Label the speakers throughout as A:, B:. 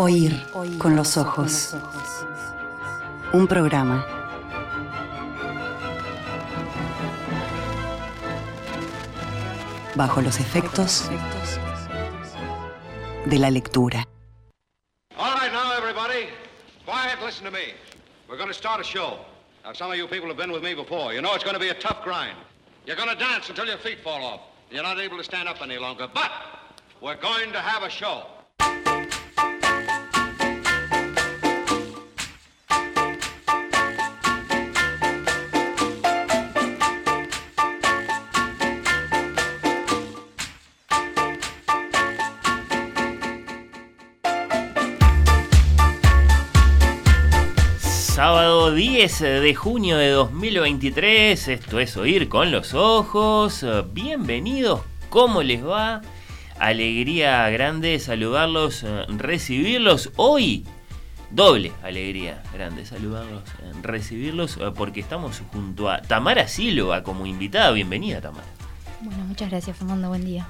A: Oír con los ojos. Un programa. Bajo los efectos de la lectura.
B: All right, now, everybody. Quiet, listen to me. We're going to start a show. Now, some of you people have been with me before. You know it's going to be a tough grind. You're going to dance until your feet fall off. You're not able to stand up any longer. But we're going to have a show.
C: Sábado 10 de junio de 2023, esto es Oír con los Ojos. Bienvenidos, ¿cómo les va? Alegría grande saludarlos, eh, recibirlos hoy. Doble alegría grande saludarlos, eh, recibirlos, eh, porque estamos junto a Tamara Silva como invitada. Bienvenida, Tamara.
D: Bueno, muchas gracias, Fernando. Buen día.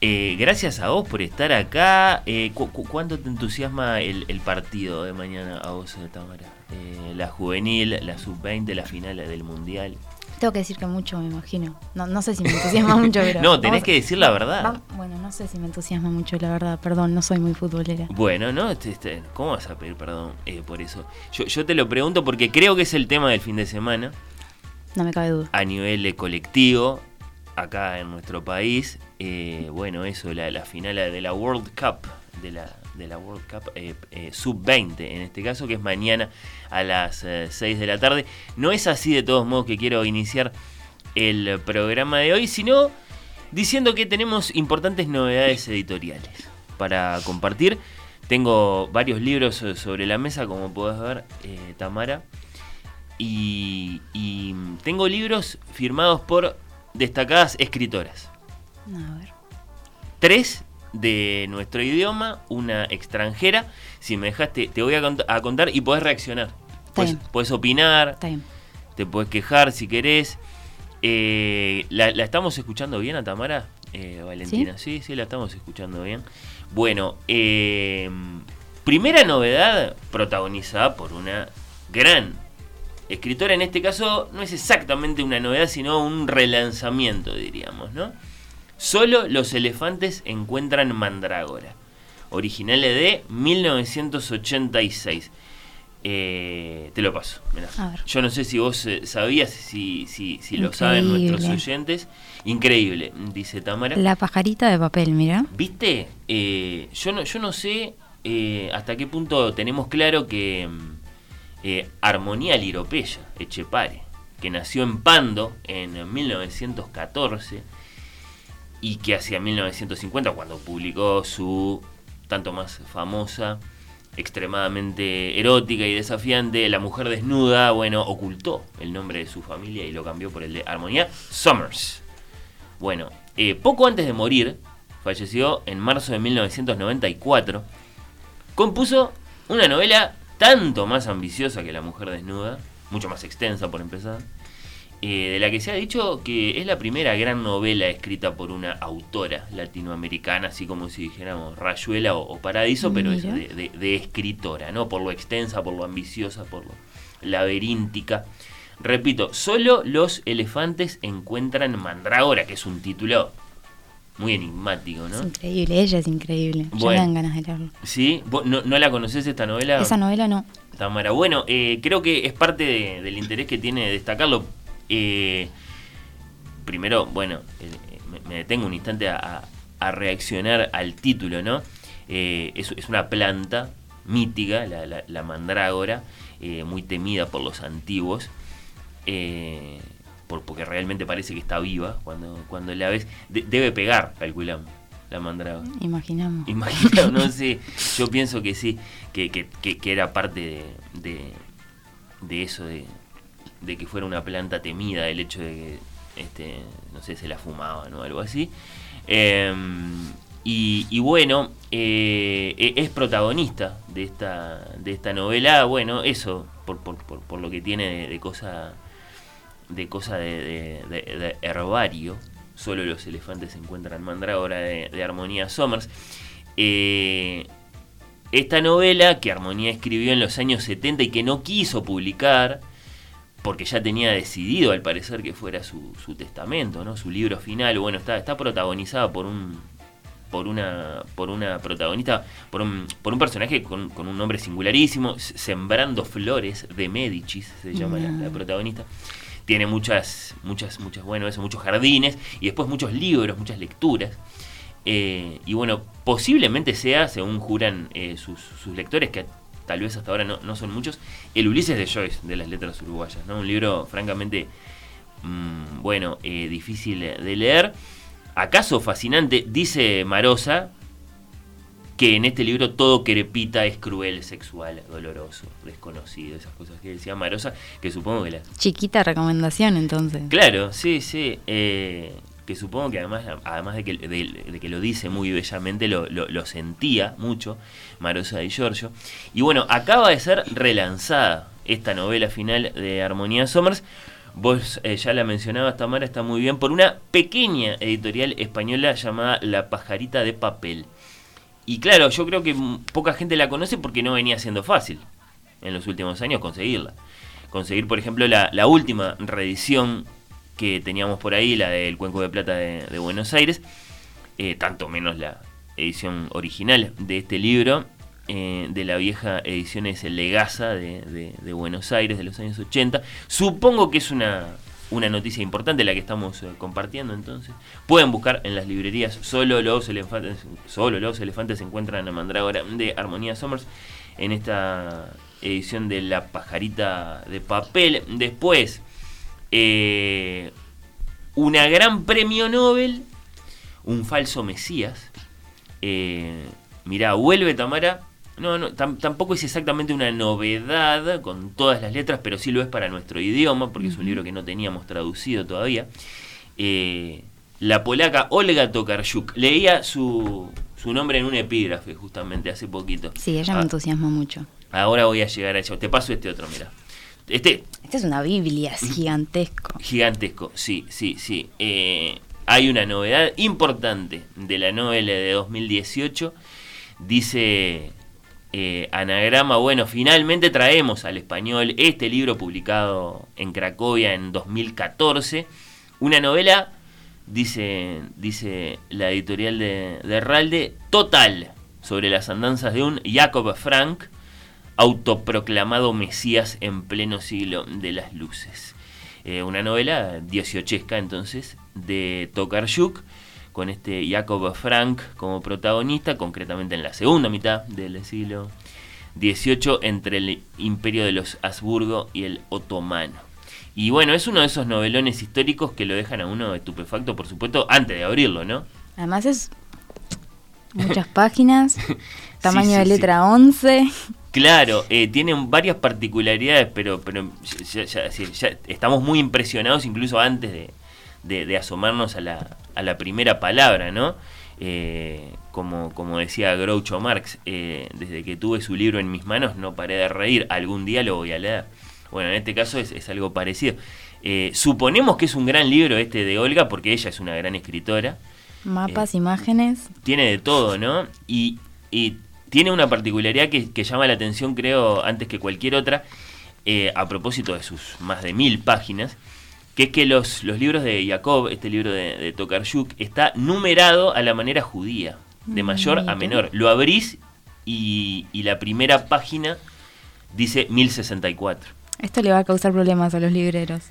C: Eh, gracias a vos por estar acá. Eh, cu- cu- ¿Cuánto te entusiasma el, el partido de mañana a vos, Tamara? Eh, la juvenil, la sub-20, la final del mundial.
D: Tengo que decir que mucho, me imagino. No, no sé si me entusiasma mucho, pero.
C: No, tenés
D: vamos
C: que decir la verdad.
D: va- bueno, no sé si me entusiasma mucho, la verdad. Perdón, no soy muy futbolera.
C: Bueno, ¿no? Este, este, ¿Cómo vas a pedir perdón eh, por eso? Yo, yo te lo pregunto porque creo que es el tema del fin de semana
D: No me cabe duda.
C: a nivel colectivo acá en nuestro país. Eh, bueno, eso, la, la final de la World Cup, de la, de la World Cup eh, eh, sub-20 en este caso, que es mañana a las eh, 6 de la tarde. No es así de todos modos que quiero iniciar el programa de hoy, sino diciendo que tenemos importantes novedades editoriales para compartir. Tengo varios libros eh, sobre la mesa, como podés ver, eh, Tamara. Y, y tengo libros firmados por destacadas escritoras.
D: A ver.
C: Tres de nuestro idioma, una extranjera. Si me dejaste, te voy a, cont- a contar y podés reaccionar. Podés opinar, te podés quejar si querés. Eh, ¿la, la estamos escuchando bien a Tamara, eh, Valentina? ¿Sí? sí, la estamos escuchando bien. Bueno, eh, primera novedad protagonizada por una gran escritora. En este caso no es exactamente una novedad, sino un relanzamiento, diríamos, ¿no? Solo los elefantes encuentran mandrágora. Originales de 1986. Eh, te lo paso. mirá. Yo no sé si vos eh, sabías, si, si, si lo saben nuestros oyentes. Increíble, dice Tamara.
D: La pajarita de papel, mira.
C: ¿Viste? Eh, yo, no, yo no sé hasta qué punto tenemos claro que mm, Armonía Liropeya, Echepare, que nació en Pando en 1914 y que hacia 1950, cuando publicó su tanto más famosa, extremadamente erótica y desafiante, La mujer desnuda, bueno, ocultó el nombre de su familia y lo cambió por el de Armonía Summers. Bueno, eh, poco antes de morir, falleció en marzo de 1994, compuso una novela tanto más ambiciosa que La mujer desnuda, mucho más extensa por empezar, eh, de la que se ha dicho que es la primera gran novela escrita por una autora latinoamericana, así como si dijéramos Rayuela o, o Paradiso, pero es de, de- de escritora, ¿no? Por lo extensa, por lo ambiciosa, por lo laberíntica. Repito, solo los elefantes encuentran mandrágora, que es un título muy enigmático, ¿no?
D: Es increíble, ella es increíble.
C: Bueno.
D: me dan ganas de leerlo.
C: ¿Sí? ¿Vos no, no la conocés esta novela?
D: Esa novela no.
C: Tamara. Bueno, eh, creo que es parte de- del interés que tiene destacarlo. Eh, primero, bueno, eh, me, detengo un instante a, reaccionar al título, ¿no? Eh, es, es una planta mítica, la, la- la mandrágora, eh, muy temida por los antiguos. eh, por- porque realmente parece que está viva cuando, cuando la ves. De- debe pegar, calculamos, la mandrágora.
D: Imaginamos.
C: Imagino, no sé, yo pienso que sí, que, que- que- que era parte de, de, de eso, de, de que fuera una planta temida, el hecho de que, este, no sé, se la fumaban o algo así. Eh, y, bueno, eh, e- es protagonista de esta, de esta novela, bueno, eso, por, por, por, por lo que tiene de, de cosa de cosa de, de- de- herbario. Solo los elefantes encuentran mandrágora de Armonía Somers. Eh, esta novela que Armonía escribió en los años 70 y que no quiso publicar, porque ya tenía decidido al parecer que fuera su, su testamento, ¿no? su libro final, bueno, está, está protagonizada por un por una por una protagonista, por un, por un personaje con, con un nombre singularísimo, Sembrando Flores de Medicis, se llama la, la protagonista tiene muchas, muchas, muchas, bueno, eso, muchos jardines y después muchos libros, muchas lecturas. Eh, y bueno, posiblemente sea, según juran eh, sus, sus, lectores, que tal vez hasta ahora no, no, son muchos, el Ulises de Joyce, de las letras uruguayas, ¿no? Un libro francamente, mmm, bueno, eh, difícil de leer. ¿Acaso fascinante? Dice Marosa, que en este libro todo crepita es cruel, sexual, doloroso, desconocido, esas cosas que decía Marosa, que supongo que la...
D: Chiquita recomendación entonces.
C: Claro, sí, sí. Eh, que supongo que además, además de, que, de, que lo dice muy bellamente, lo, lo, lo, sentía mucho Marosa y Giorgio. Y bueno, acaba de ser relanzada esta novela final de Armonía Somers. Vos eh, ya la mencionabas, Tamara, está muy bien, por una pequeña editorial española llamada La Pajarita de Papel. Y claro, yo creo que poca gente la conoce porque no venía siendo fácil en los últimos años conseguirla. Conseguir, por ejemplo, la, la última reedición que teníamos por ahí, la del Cuenco de Plata de, de Buenos Aires, eh, tanto menos la edición original de este libro, eh, de la vieja edición es Legaza de, de, Buenos Aires de los años 80. Supongo que es una, una noticia importante la que estamos eh, compartiendo entonces. Pueden buscar en las librerías Solo los elefantes, solo los elefantes se encuentran a Mandrágora de Armonía Somers en esta edición de La pajarita de papel. Después, eh, una gran premio Nobel, un falso Mesías. Eh, mirá, vuelve Tamara no, no tam tampoco es exactamente una novedad con todas las letras, pero sí lo es para nuestro idioma, porque es un libro que no teníamos traducido todavía. Eh, la polaca Olga Tokarczuk. Leía su, su nombre en un epígrafe justamente hace poquito.
D: Sí, ella ah, me entusiasma mucho.
C: Ahora voy a llegar a eso. Te paso este otro, mira. Este,
D: este es una Biblia, es gigantesco.
C: Gigantesco, sí, sí, sí. Eh, hay una novedad importante de la novela de 2018. Dice eh, Anagrama, bueno, finalmente traemos al español este libro publicado en Cracovia en 2014. Una novela, dice, dice la editorial de, de Ralde, total sobre las andanzas de un Jacob Frank, autoproclamado Mesías en pleno siglo de las luces. Eh, una novela dieciochesca entonces de Tokarczuk con este Jacob Frank como protagonista, concretamente en la segunda mitad del siglo XVIII entre el imperio de los Habsburgo y el otomano. Y bueno, es uno de esos novelones históricos que lo dejan a uno estupefacto, por supuesto, antes de abrirlo, ¿no?
D: Además es muchas páginas, tamaño sí, sí, de letra sí. 11.
C: Claro, eh, tienen varias particularidades, pero, pero ya, ya, ya, estamos muy impresionados incluso antes de, de, de asomarnos a la, a la, primera palabra, ¿no? Eh, como, como decía Groucho Marx, eh, desde que tuve su libro en mis manos no paré de reír, algún día lo voy a leer. Bueno, en este caso es, es algo parecido. Eh, suponemos que es un gran libro este de Olga, porque ella es una gran escritora.
D: Mapas, imágenes.
C: Tiene de todo, ¿no? Y, y tiene una particularidad que, que, llama la atención, creo, antes que cualquier otra, eh, a propósito de sus más de mil páginas, que es que los, los libros de Jacob, este libro de, de Tokarczuk, está numerado a la manera judía, de mayor a menor. Lo abrís y, y la primera página dice 1064.
D: Esto le va a causar problemas a los libreros.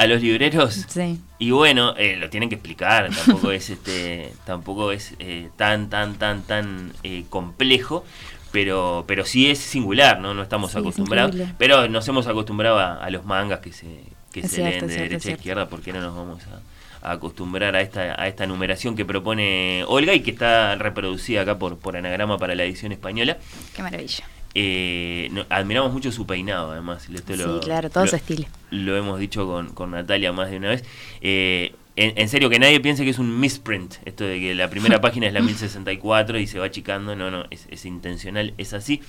C: ¿A los libreros?
D: Sí.
C: Y bueno, eh, lo tienen que explicar, tampoco es este tampoco es eh, tan tan tan tan eh, complejo, pero pero sí es singular, ¿no? No estamos sí, acostumbrados, pero nos hemos acostumbrado a, a los mangas que se que es se cierto, leen de cierto, derecha a izquierda, ¿por qué no nos vamos a, a, acostumbrar a esta a esta numeración que propone Olga y que está reproducida acá por por anagrama para la edición española?
D: Qué maravilla.
C: Eh, no, admiramos mucho su peinado, además.
D: Esto sí, lo, claro, todo
C: lo,
D: su estilo.
C: Lo hemos dicho con, con Natalia más de una vez. Eh, en, en, serio, que nadie piense que es un misprint, esto de que la primera página es la 1064 y se va achicando. No, no, es, es intencional, es así.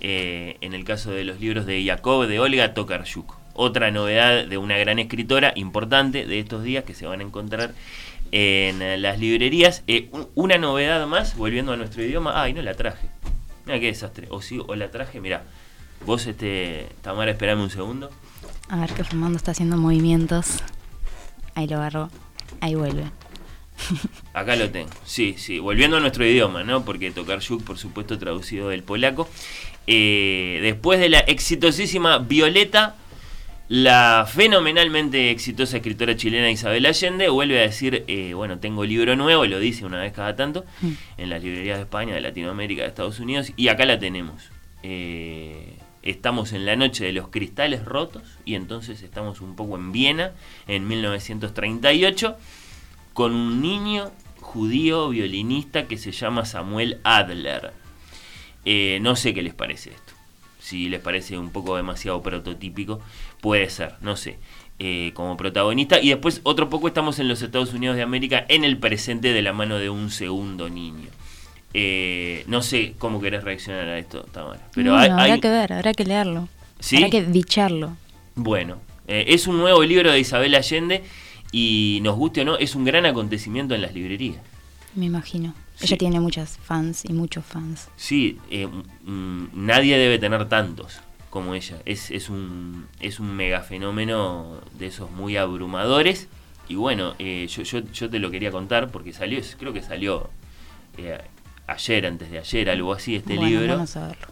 C: Eh, en el caso de los libros de Jacob, de Olga Tokarczuk. Otra novedad de una gran escritora importante de estos días que se van a encontrar en las librerías. Eh, una novedad más, volviendo a nuestro idioma. Ay, no la traje. Mira qué desastre. O sí, o la traje, mira. Vos, este, Tamara, esperame un segundo.
D: A ver que Fernando está haciendo movimientos. Ahí lo agarró. Ahí vuelve.
C: Acá lo tengo. Sí, sí. Volviendo a nuestro idioma, ¿no? Porque tocar Yuk, por supuesto, traducido del polaco. Eh, después de la exitosísima Violeta, la fenomenalmente exitosa escritora chilena Isabel Allende vuelve a decir, eh, bueno, tengo libro nuevo, lo dice una vez cada tanto,
D: Mm.
C: en las librerías de España, de Latinoamérica, de Estados Unidos, y acá la tenemos. Eh, estamos en la noche de los cristales rotos, y entonces estamos un poco en Viena, en 1938, con un niño judío violinista que se llama Samuel Adler. Eh, no sé qué les parece esto. Si les parece un poco demasiado prototípico, puede ser, no sé. Eh, como protagonista. Y después, otro poco, estamos en los Estados Unidos de América en el presente de la mano de un segundo niño. Eh, no sé cómo querés reaccionar a esto, Tamara. Pero
D: Bueno,
C: hay,
D: habrá
C: hay-
D: que ver, habrá que leerlo.
C: ¿Sí?
D: Habrá que bicharlo.
C: Bueno, eh, es un nuevo libro de Isabel Allende y nos guste o no, es un gran acontecimiento en las librerías.
D: Me imagino.
C: Sí.
D: Ella tiene muchas fans y muchos fans.
C: Sí, eh, mm, nadie debe tener tantos como ella. Es, es, un, es un mega fenómeno de esos muy abrumadores. Y bueno, eh, yo, yo, yo te lo quería contar porque salió, creo que salió eh, ayer, antes de ayer, algo así, este
D: bueno,
C: libro.
D: vamos a verlo.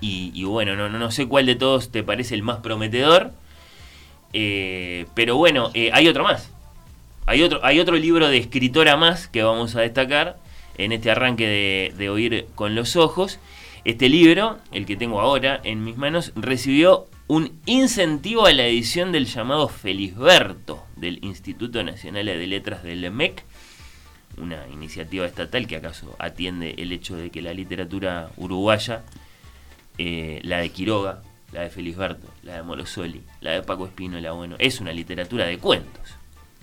C: Y, y bueno, no, no, no sé cuál de todos te parece el más prometedor. eh, pero bueno, eh, hay otro más. Hay otro, hay otro libro de escritora más que vamos a destacar en este arranque de, de Oír con los Ojos. Este libro, el que tengo ahora en mis manos, recibió un incentivo a la edición del llamado Felisberto del Instituto Nacional de Letras del MEC, una iniciativa estatal que acaso atiende el hecho de que la literatura uruguaya eh, la de Quiroga, la de Felisberto, la de Morosoli, la de Paco Espínola, bueno, es una literatura de cuentos.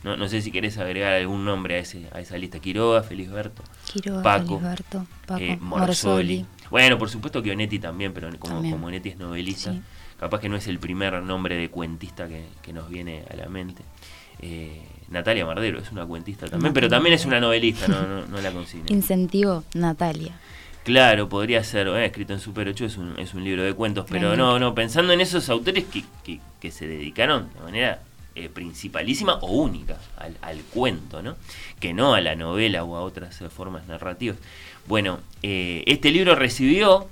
C: No, no sé si querés agregar algún nombre a, ese, a esa lista. Quiroga, Felisberto,
D: Quiroga,
C: Paco,
D: Felisberto, Paco,
C: eh. Bueno, por supuesto que Onetti también, pero como,
D: También.
C: como Onetti es novelista,
D: Sí.
C: capaz que no es el primer nombre de cuentista que, que nos viene a la mente. Eh, Natalia Mardero es una cuentista también,
D: Natalia
C: pero también es una novelista, no, no, no la consigno.
D: Incentivo Natalia.
C: Claro, podría ser, eh, escrito en Super 8 es un, es un libro de cuentos, pero no, no, pensando en esos autores que, que, que se dedicaron de manera eh, principalísima o única al, al cuento, ¿no? Que no a la novela o a otras eh, formas narrativas. Bueno, eh, este libro recibió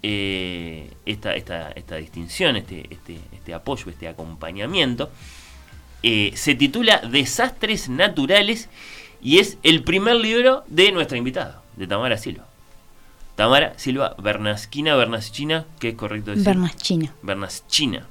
C: esta, esta, esta distinción, este, este, este apoyo, este acompañamiento. Se titula Desastres Naturales y es el primer libro de nuestra invitada, de Tamara Silva. Tamara Silva Bernasquina, Bernaschina, que es correcto decir.
D: Bernaschina.
C: Bernaschina.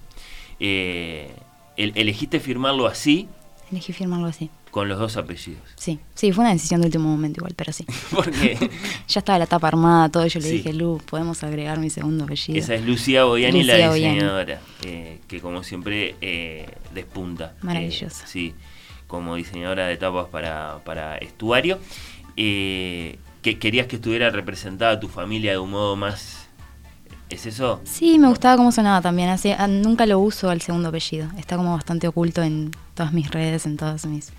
C: Eh, el- elegiste firmarlo así,
D: Elegí firmarlo así.
C: con los dos apellidos.
D: Sí, sí, fue una decisión de último momento igual, pero sí.
C: Porque
D: Ya estaba la tapa armada, todo, y yo le
C: Sí.
D: dije, Lu, podemos agregar mi segundo apellido.
C: esa es Lucía Boyani, la
D: Lucía
C: diseñadora, eh, que como siempre eh, despunta.
D: Maravillosa.
C: Eh, sí, como diseñadora de tapas para, para estuario. Eh, que querías que estuviera representada tu familia de un modo más... ¿Es eso?
D: Sí, me gustaba cómo sonaba también. Así, ah, nunca lo uso al segundo apellido. Está como bastante oculto en todas mis redes, en todas mis.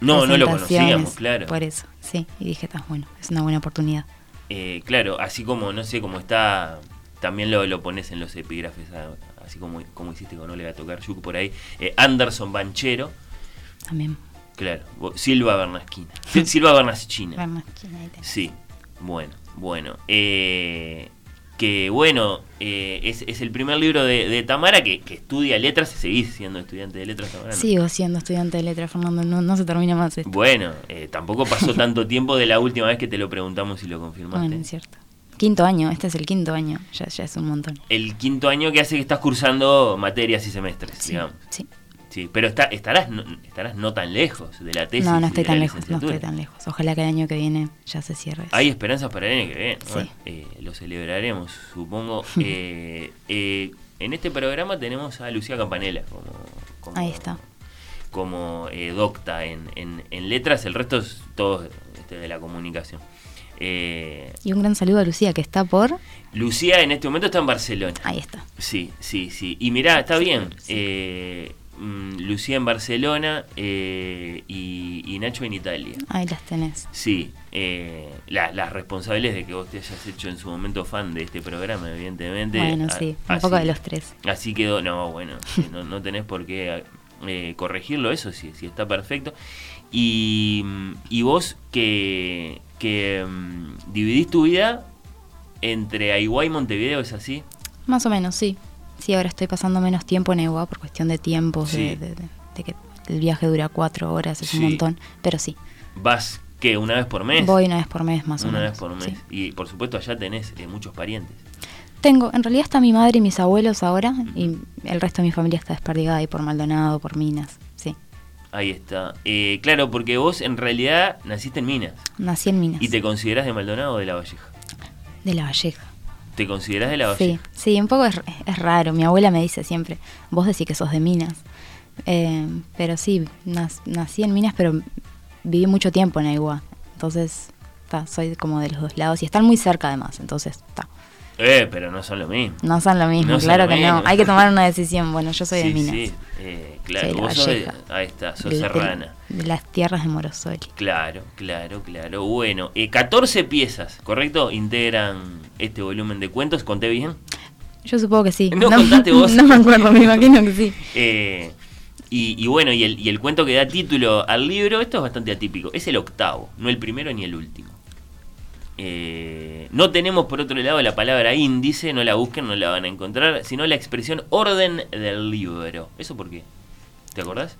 C: No, no lo conocíamos, claro.
D: Por eso, sí. Y dije, está bueno, es una buena oportunidad.
C: Eh, claro, así como, no sé, como está, también lo, lo pones en los epígrafes, ah, así como, como hiciste con Olga Tocar Yuk por ahí. Eh, Anderson Banchero,
D: También.
C: claro, Silva Bernasquina. Sil- Silva
D: ahí tenés.
C: Sí, bueno, bueno. Eh, que bueno, eh, es, es el primer libro de, de Tamara que, que estudia letras, seguís siendo estudiante de letras, Tamara. ¿no?
D: Sigo siendo estudiante de letras, Fernando. No, no se termina más esto.
C: Bueno, eh, tampoco pasó tanto tiempo de la última vez que te lo preguntamos y lo confirmaste.
D: Bueno, es cierto. Quinto año, este es el quinto año. Ya, ya es un montón.
C: el quinto año que hace que estás cursando materias y semestres,
D: Sí,
C: digamos.
D: sí.
C: Sí, pero está, estarás, no, estarás no tan lejos de la tesis.
D: No, no estoy tan lejos, no estoy tan lejos. Ojalá que el año que viene ya se cierre. eso.
C: Hay esperanzas para el año que viene.
D: Sí.
C: Bueno, eh, lo celebraremos, supongo. Eh, eh, en este programa tenemos a Lucía Campanella como, como-
D: Ahí está.
C: como eh, docta en, en- en letras, el resto es todo este, de la comunicación. Eh,
D: Y un gran saludo a Lucía, que está por.
C: Lucía en este momento está en Barcelona.
D: Ahí está.
C: Sí, sí, sí. Y mirá, está
D: Sí,
C: bien.
D: sí.
C: Eh, mm, Lucía en Barcelona eh, y, y Nacho en Italia.
D: Ahí las tenés.
C: Sí, eh, la- las responsables de que vos te hayas hecho en su momento fan de este programa, evidentemente.
D: Bueno,
C: A-
D: sí, un
C: así-
D: poco de los tres.
C: Así quedó, no, bueno, no, no tenés por qué eh, corregirlo, eso sí, sí está perfecto. Y, y vos que, que mm, dividís tu vida entre Aiguay y Montevideo, ¿es así?
D: Más o menos, sí. Sí, ahora estoy pasando menos tiempo en Ewa por cuestión de tiempos,
C: Sí.
D: de, de- de- de que el viaje dura cuatro horas, es
C: Sí.
D: un montón. Pero sí,
C: ¿Vas qué? ¿Una vez por mes?
D: voy una vez por mes más o
C: Una
D: menos.
C: vez por mes.
D: sí.
C: Y por supuesto allá tenés eh, muchos parientes.
D: Tengo, en realidad está mi madre y mis abuelos ahora, y el resto de mi familia está desperdigada ahí por Maldonado, por Minas. Sí,
C: Ahí está. Eh, claro, porque vos en realidad naciste en Minas.
D: nací en Minas.
C: ¿Y te considerás de Maldonado o de La Valleja?
D: De La Valleja.
C: ¿Te considerás de La
D: Sí,
C: Valleja?
D: sí, un poco es, es raro. Mi abuela me dice siempre, vos decís que sos de Minas. Eh, pero sí, nas- nací en Minas, pero viví mucho tiempo en Aiguá. Entonces, ta, soy como de los dos lados y están muy cerca además. Entonces, ta,
C: Eh, pero no son lo mismo.
D: no son lo mismo,
C: No
D: claro
C: lo
D: que
C: mismo.
D: no. Hay que tomar una decisión. Bueno, yo soy
C: sí,
D: de Minas.
C: sí, eh, claro.
D: Soy
C: vos sos de- ahí está, sos serrana.
D: De, las tierras de Morosoli.
C: Claro, claro, claro. Bueno, eh, 14 piezas, ¿correcto? Integran este volumen de cuentos. ¿Conté bien?
D: Yo supongo que sí.
C: No contaste vos.
D: No me acuerdo, me imagino que sí.
C: Eh, y, y bueno, y el, y el cuento que da título al libro, esto es bastante atípico. Es el octavo, no el primero ni el último. Eh, no tenemos por otro lado la palabra índice, no la busquen, no la van a encontrar, sino la expresión orden del libro. ¿Eso por qué? ¿Te acordás?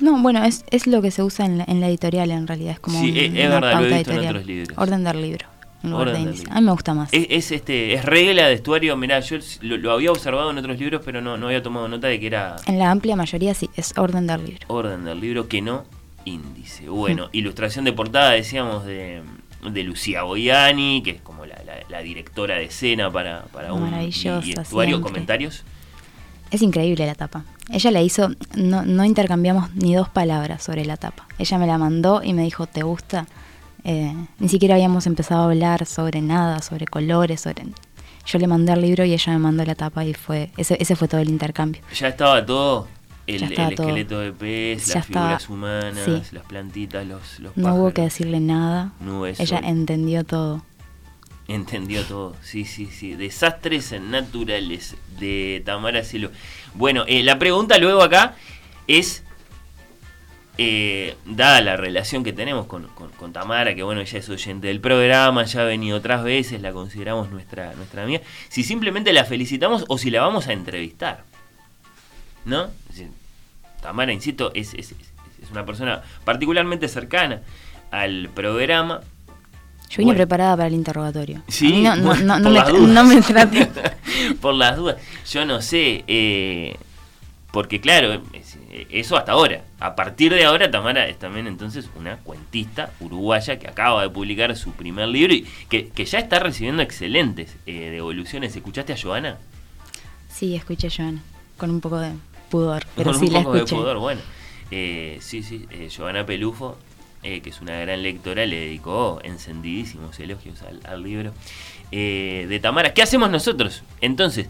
D: No, bueno, es, es lo que se usa en la, en la editorial en realidad. Es como
C: Sí,
D: un-
C: es-
D: una
C: verdad, lo he
D: pauta
C: visto en
D: editorial.
C: otros libros.
D: Orden del libro. en lugar
C: Orden
D: de
C: del libro.
D: A mí me gusta más.
C: Es, es, este, es regla de estuario, mirá, yo lo, lo había observado en otros libros, pero no, no había tomado nota de que era
D: En la amplia mayoría sí, es orden del libro.
C: orden del libro que no índice. Bueno, ilustración de portada, decíamos, de, de Lucía Boiani, que es como la, la- la directora de escena para, para un y- estuario.
D: siempre.
C: ¿Comentarios?
D: Es increíble la tapa. Ella la hizo, no, no intercambiamos ni dos palabras sobre la tapa. Ella me la mandó y me dijo, ¿te gusta? Eh, ni siquiera habíamos empezado a hablar sobre nada, sobre colores, sobre... Yo le mandé el libro y ella me mandó la tapa y fue ese, ese fue todo el intercambio.
C: Ya estaba todo. El,
D: Ya estaba
C: el
D: todo.
C: esqueleto de pez,
D: Ya
C: las figuras humanas,
D: sí.
C: las plantitas, los, los
D: No hubo que decirle nada.
C: Nubes,
D: Ella entendió todo.
C: Entendió todo, sí, sí, sí. Desastres naturales de Tamara Cielo. Bueno, eh, la pregunta luego acá es, eh, dada la relación que tenemos con, con- con Tamara, que bueno, ella es oyente del programa, ya ha venido otras veces, la consideramos nuestra, nuestra amiga, si simplemente la felicitamos o si la vamos a entrevistar. ¿No? Tamara, insisto, es- es- es una persona particularmente cercana al programa.
D: Yo vine
C: Bueno.
D: preparada para el interrogatorio.
C: Sí,
D: A no, no,
C: bueno,
D: no, no
C: por
D: me, no me trate.
C: por las dudas. Yo no sé, eh, porque claro, es- eso hasta ahora. A partir de ahora, Tamara es también entonces una cuentista uruguaya que acaba de publicar su primer libro y que, que ya está recibiendo excelentes eh, devoluciones. ¿Escuchaste a Joana?
D: Sí, escuché Joana, con un poco de pudor, pero
C: Con
D: sí
C: un
D: la
C: poco de
D: escuché.
C: pudor, bueno. Eh, sí, sí, eh, Giovanna Pelufo, eh, que es una gran lectora, le dedicó encendidísimos elogios al, al libro eh, de Tamara. ¿Qué hacemos nosotros? Entonces,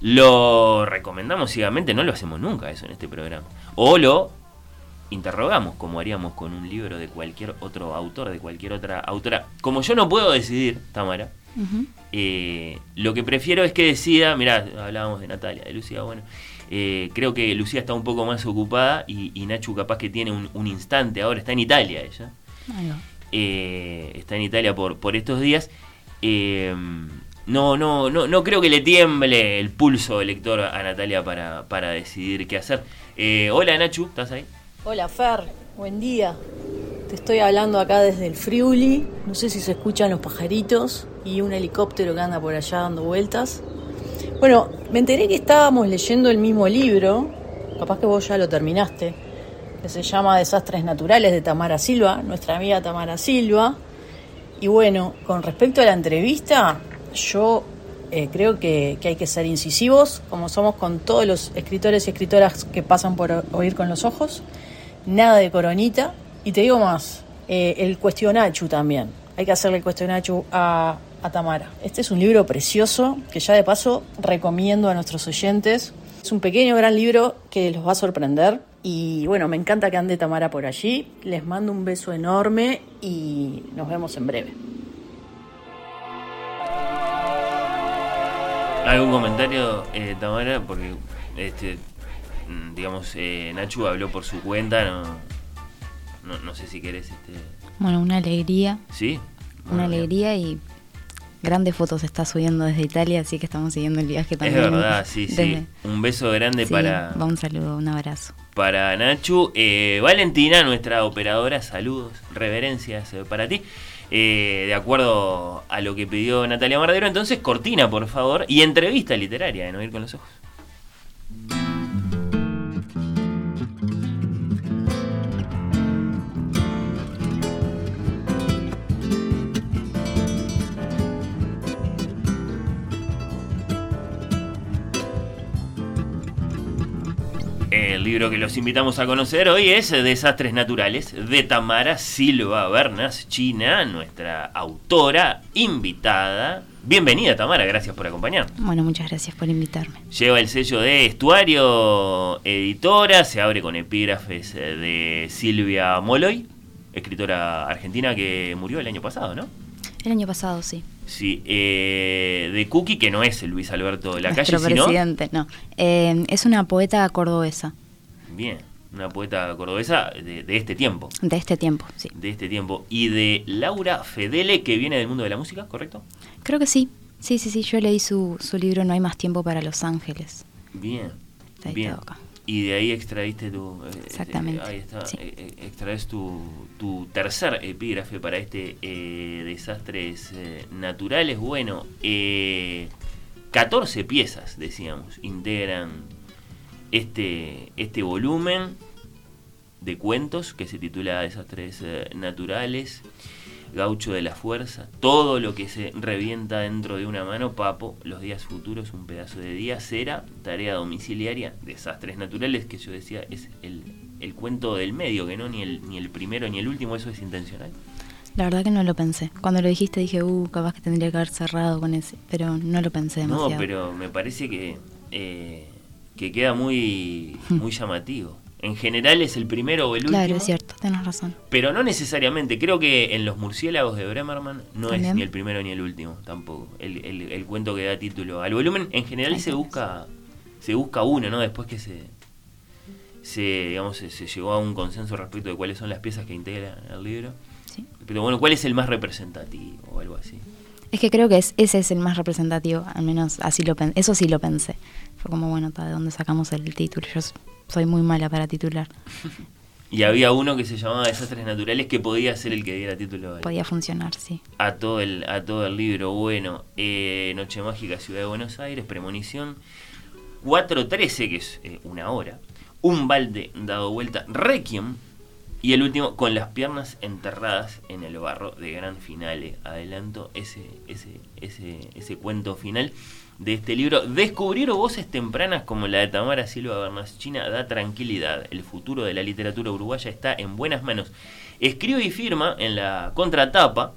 C: lo recomendamos ciegamente, no lo hacemos nunca eso en este programa. O lo interrogamos, como haríamos con un libro de cualquier otro autor, de cualquier otra autora. Como yo no puedo decidir, Tamara, eh, lo que prefiero es que decida, mirá, hablábamos de Natalia, de Lucía, bueno, eh, creo que Lucía está un poco más ocupada y, y Nachu capaz que tiene un, un instante ahora, está en Italia ella, eh, está en Italia por, por estos días. eh, no, no, no, no creo que le tiemble el pulso elector a Natalia para, para decidir qué hacer. Eh, hola Nachu, ¿estás ahí?
E: Hola Fer, buen día. Te estoy hablando acá desde el Friuli. No sé si se escuchan los pajaritos y un helicóptero que anda por allá dando vueltas. Bueno, me enteré que estábamos leyendo el mismo libro, capaz que vos ya lo terminaste, que se llama Desastres Naturales de Tamara Silva, nuestra amiga Tamara Silva. Y bueno, con respecto a la entrevista, yo eh, creo que, hay que ser incisivos, como somos con todos los escritores y escritoras que pasan por oír con los ojos. Nada de coronita. Y te digo más, eh, el cuestionachu también. Hay que hacerle el cuestionachu a, a Tamara. Este es un libro precioso que ya de paso recomiendo a nuestros oyentes. Es un pequeño gran libro que los va a sorprender. Y bueno, me encanta que ande Tamara por allí. Les mando un beso enorme y nos vemos en breve.
C: ¿Algún comentario, eh, Tamara? Porque, este, mm, digamos, eh, Nachu habló por su cuenta, no, no, no sé si querés... Este...
D: Bueno, una alegría.
C: ¿Sí?
D: Una alegría y grandes fotos está subiendo desde Italia, así que estamos siguiendo el viaje
C: Es
D: también.
C: verdad, sí, sí. Un beso grande
D: Sí,
C: para,
D: va un saludo, un abrazo.
C: para Nachu. Eh, Valentina, nuestra operadora, saludos, reverencias eh, para ti. Eh, de acuerdo a lo que pidió Natalia Mardero, entonces cortina, por favor, y entrevista literaria en Oír con los Ojos. Libro que los invitamos a conocer hoy es Desastres Naturales de Tamara Silva Bernas, China, nuestra autora invitada. Bienvenida Tamara, gracias por acompañarnos.
D: Bueno, muchas gracias por invitarme.
C: Lleva el sello de Estuario Editora, se abre con epígrafes de Silvia Moloy, escritora argentina que murió el año pasado, ¿no?
D: El año pasado, sí.
C: Sí, eh, de Cookie, que no es Luis Alberto de la
D: Nuestro
C: calle, sino...
D: presidente, no. Eh, es una poeta cordobesa
C: Bien, una poeta cordobesa de, de este tiempo.
D: de este tiempo, sí.
C: de este tiempo. Y de Laura Fedele, que viene del mundo de la música, ¿correcto?
D: Creo que sí. Sí, sí, sí. Yo leí su, su libro No hay más tiempo para Los Ángeles.
C: Bien.
D: Está
C: bien.
D: acá.
C: Y de ahí extraíste tu. eh,
D: Exactamente,
C: eh, ahí está.
D: sí.
C: eh, extraes tu, tu tercer epígrafe para este Desastres Naturales. Bueno, eh, 14 piezas, decíamos, integran este, este volumen de cuentos que se titula Desastres eh, Naturales. Gaucho de la Fuerza, todo lo que se revienta dentro de una mano, Papo, los días futuros, un pedazo de día, Cera, tarea domiciliaria, desastres naturales, que yo decía es el, el cuento del medio, que no ni el, ni el primero ni el último, eso es intencional.
D: La verdad que no lo pensé. Cuando lo dijiste dije, uh, capaz que tendría que haber cerrado con ese. Pero no lo pensé demasiado.
C: No, pero me parece que, eh, que queda muy, muy llamativo. En general es el primero o el último.
D: Claro, es cierto, tenés razón.
C: Pero no necesariamente. Creo que en Los murciélagos de Bremerman no es ni el primero ni el último tampoco. El, el- el cuento que da título al volumen. En general
D: Ahí
C: se
D: tenés.
C: busca se busca uno, ¿no? Después que se se digamos se, se llegó a un consenso respecto de cuáles son las piezas que integran el libro.
D: Sí.
C: Pero bueno, ¿cuál es el más representativo o algo así?
D: Es que creo que es, ese es el más representativo, al menos así lo. Eso sí lo pensé. Fue como, bueno, ¿de dónde sacamos el título? Yo soy muy mala para titular.
C: Y había uno que se llamaba Desastres Naturales que podía ser el que diera título al-
D: Podía funcionar, sí.
C: a todo el a todo el libro. Bueno eh, Noche Mágica Ciudad de Buenos Aires Premonición. 4.13 que es eh, una hora. Un balde dado vuelta Requiem. Y el último con las piernas enterradas en el barro de gran finale. Adelanto ese ese ese ese cuento final de este libro descubrir voces tempranas como la de Tamara Silva Bernas China da tranquilidad el futuro de la literatura uruguaya está en buenas manos escribe y firma en la contratapa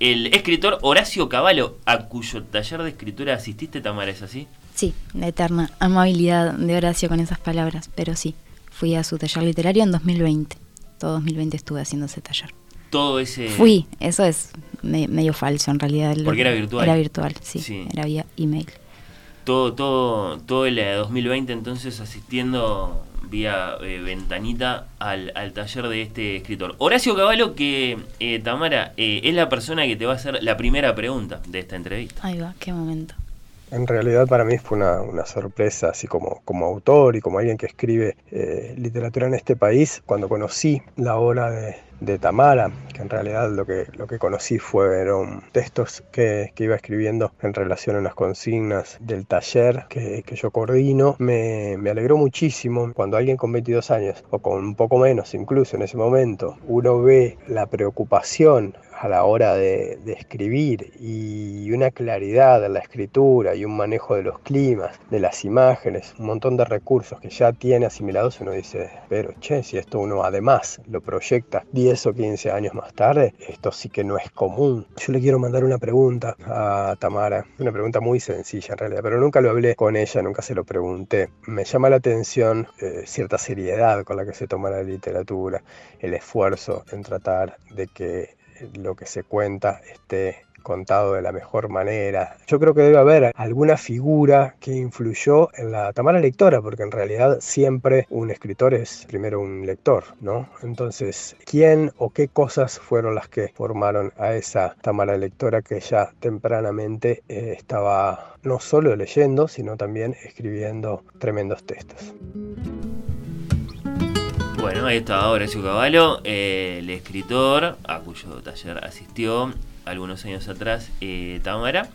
C: el escritor Horacio Cavallo, a cuyo taller de escritura asististe, Tamara, ¿es así?
D: Sí, la eterna amabilidad de Horacio con esas palabras, pero sí, fui a su taller literario en 2020. Todo 2020 estuve haciendo ese taller.
C: Todo ese...
D: Fui, eso es me- medio falso en realidad. Lo-
C: Porque era virtual.
D: Era virtual, sí,
C: Sí.
D: era vía email.
C: Todo, todo, todo el eh, 2020 entonces asistiendo vía eh, ventanita al, al taller de este escritor. Horacio Cavallo, que eh, Tamara eh, es la persona que te va a hacer la primera pregunta de esta entrevista.
D: Ahí va, qué momento.
F: En realidad para mí fue una, una sorpresa, así como, como autor y como alguien que escribe eh, literatura en este país, cuando conocí la obra de, de Tamara, que en realidad lo que, lo que conocí fueron textos que, que iba escribiendo en relación a las consignas del taller que, que yo coordino, me, me alegró muchísimo cuando alguien con 22 años, o con un poco menos incluso en ese momento, uno ve la preocupación a la hora de, escribir y una claridad en la escritura y un manejo de los climas, de las imágenes, un montón de recursos que ya tiene asimilados, uno dice, pero che, si esto uno además lo proyecta 10 o 15 años más tarde, esto sí que no es común. Yo le quiero mandar una pregunta a Tamara, una pregunta muy sencilla en realidad, pero nunca lo hablé con ella, nunca se lo pregunté. Me llama la atención eh, cierta seriedad con la que se toma la literatura, el esfuerzo en tratar de que lo que se cuenta esté contado de la mejor manera. Yo creo que debe haber alguna figura que influyó en la Tamara lectora, porque en realidad siempre un escritor es primero un lector, ¿no? Entonces, ¿quién o qué cosas fueron las que formaron a esa Tamara lectora que ya tempranamente eh, estaba no solo leyendo, sino también escribiendo tremendos textos?
C: Bueno, ahí estaba Horacio Caballo, eh, el escritor a cuyo taller asistió algunos años atrás eh, Tamara,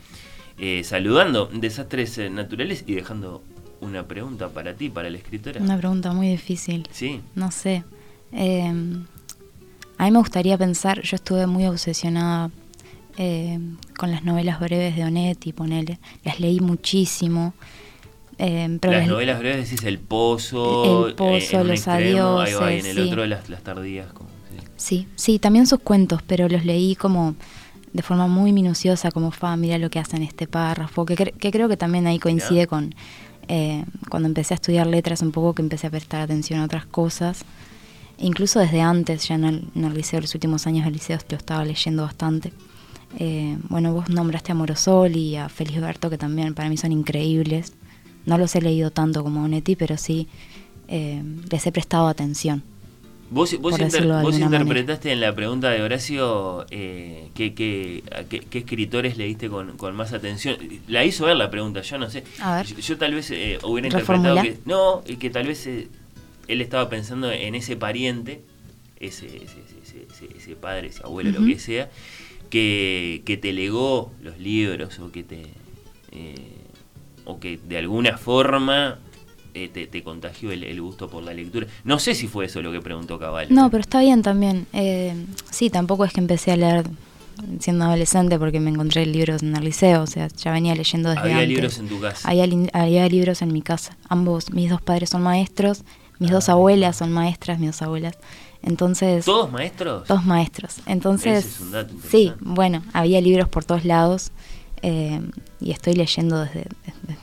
C: eh, saludando desastres naturales y dejando una pregunta para ti, para la escritora.
D: Una pregunta muy difícil.
C: Sí.
D: No sé. Eh, a mí me gustaría pensar, yo estuve muy obsesionada eh, con las novelas breves de Onetti, ponele. Las leí muchísimo. Eh, pero
C: las
D: las-
C: novelas breves decís El Pozo,
D: El Pozo,
C: eh, un
D: Los
C: extremo, ahí va, y en el
D: sí.
C: otro las, las tardías. Como, sí.
D: Sí, sí, también sus cuentos, pero los leí como de forma muy minuciosa, como, fa, mira lo que hace en este párrafo, que, cre- que creo que también ahí coincide con eh, cuando empecé a estudiar letras un poco que empecé a prestar atención a otras cosas. Incluso desde antes, ya en el, en el liceo, los últimos años del liceo, lo estaba leyendo bastante. Eh, bueno, vos nombraste a Morosol y a Felisberto, que también para mí son increíbles. No los he leído tanto como Onetti, pero sí eh, les he prestado atención.
C: Vos, vos, inter- vos interpretaste en la pregunta de Horacio eh, qué, escritores leíste con, con más atención. La hizo ver la pregunta, yo no sé.
D: A ver.
C: Yo, yo tal vez eh, hubiera interpretado
D: Reformula.
C: que. No, y que tal vez eh, él estaba pensando en ese pariente, ese, ese, ese, ese- ese padre, ese abuelo, lo que sea, que, que te legó los libros o que te. eh, o que de alguna forma eh, te, te contagió el, el gusto por la lectura. No sé si fue eso lo que preguntó Caballo.
D: No, pero está bien también. Eh, sí, tampoco es que empecé a leer siendo adolescente porque me encontré libros en el liceo, o sea, ya venía leyendo desde
C: Había
D: antes.
C: libros en tu casa.
D: Había, li- había libros en mi casa. Ambos, mis dos padres son maestros, mis dos abuelas son maestras, mis dos abuelas. Entonces,
C: Ah. ¿Todos maestros?
D: dos maestros. Entonces,
C: Ese es un dato
D: sí, bueno, había libros por todos lados eh, y estoy leyendo desde,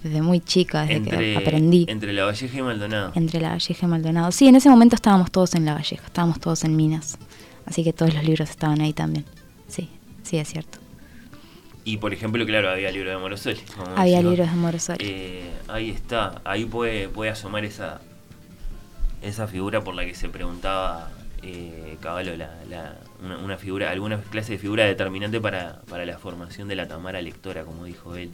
D: desde, muy chica, desde
C: entre,
D: que aprendí
C: Entre La Valleja y Maldonado.
D: entre La Valleja y Maldonado. Sí, en ese momento estábamos todos en La Valleja, estábamos todos en Minas. Así que todos los libros estaban ahí también. Sí, sí, es cierto.
C: Y por ejemplo, claro, había libros de Morosoli.
D: Había libros de Morosoli.
C: Eh, ahí está, ahí puede, puede asomar esa, esa figura por la que se preguntaba eh, Caballo, la, la- una, una figura, alguna clase de figura determinante para, para la formación de la Tamara lectora, como dijo él.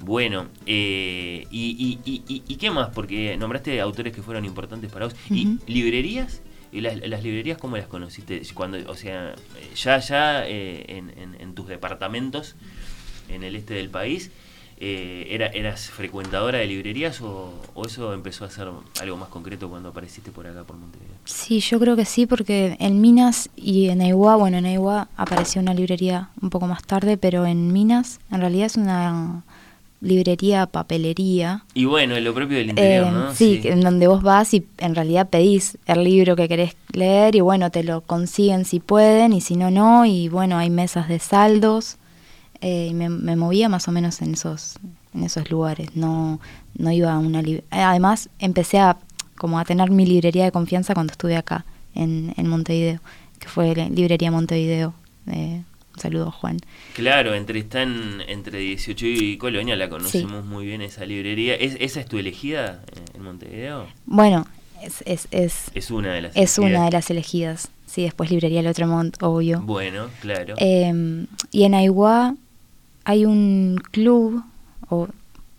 C: Bueno, eh, y, y, y, y- y qué más? Porque nombraste autores que fueron importantes para vos. ¿Y librerías? ¿Y las, las librerías cómo las conociste? Cuando, o sea, ya, ya eh, en, en- en tus departamentos en el este del país, eh, era, ¿eras frecuentadora de librerías o, o eso empezó a ser algo más concreto cuando apareciste por acá, por Montevideo?
D: Sí, yo creo que sí, porque en Minas y en Aiguá, bueno, en Aiguá apareció una librería un poco más tarde, pero en Minas en realidad es una librería papelería.
C: Y bueno, lo propio del interior,
D: Eh,
C: ¿no?
D: sí, en donde vos vas y en realidad pedís el libro que querés leer y bueno, te lo consiguen si pueden y si no, no. Y bueno, hay mesas de saldos. Eh, y me, me movía más o menos en esos, en esos lugares. No, no iba a una librería. Además, empecé a, como a tener mi librería de confianza cuando estuve acá, en, en Montevideo, que fue la librería Montevideo. Eh, un saludo, Juan.
C: Claro, entre están entre 18 y Colonia, la conocemos muy bien esa librería. ¿Es, ¿Esa es tu elegida eh, en Montevideo?
D: Bueno, es, es, es,
C: Es una de las
D: es una de las elegidas. Sí, después librería Lotremont, obvio.
C: Bueno, claro.
D: Eh, y en Aiguá hay un club, o